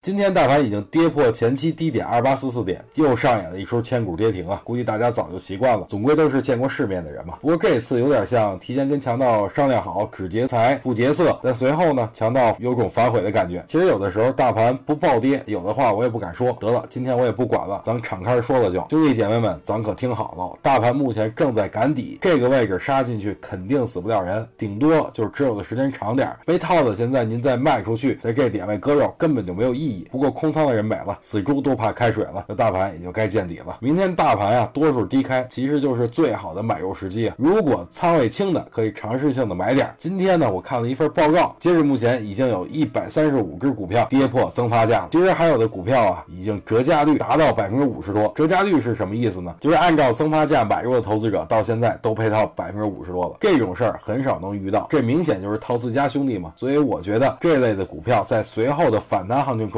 今天大盘已经跌破前期低点二八四四点，又上演了一出千股跌停啊！估计大家早就习惯了，总归都是见过世面的人嘛。不过这次有点像提前跟强盗商量好，只劫财不劫色，但随后呢，强盗有种反悔的感觉。其实有的时候大盘不暴跌，有的话我也不敢说。得了，今天我也不管了，咱敞开说了就。兄弟姐妹们，咱可听好了，大盘目前正在赶底，这个位置杀进去肯定死不了人，顶多就是持有的时间长点，被套的现在您再卖出去，在这点位割肉根本就没有意义。不过空仓的人买了，死猪都怕开水了，那大盘也就该见底了。明天大盘啊，多数低开，其实就是最好的买入时机。如果仓位轻的，可以尝试性的买点。今天呢，我看了一份报告，截止目前已经有一百三十五只股票跌破增发价了。其实还有的股票啊，已经折价率达到百分之五十多。折价率是什么意思呢？就是按照增发价买入的投资者，到现在都赔到百分之五十多了。这种事儿很少能遇到，这明显就是套自家兄弟嘛。所以我觉得这类的股票在随后的反弹行情中，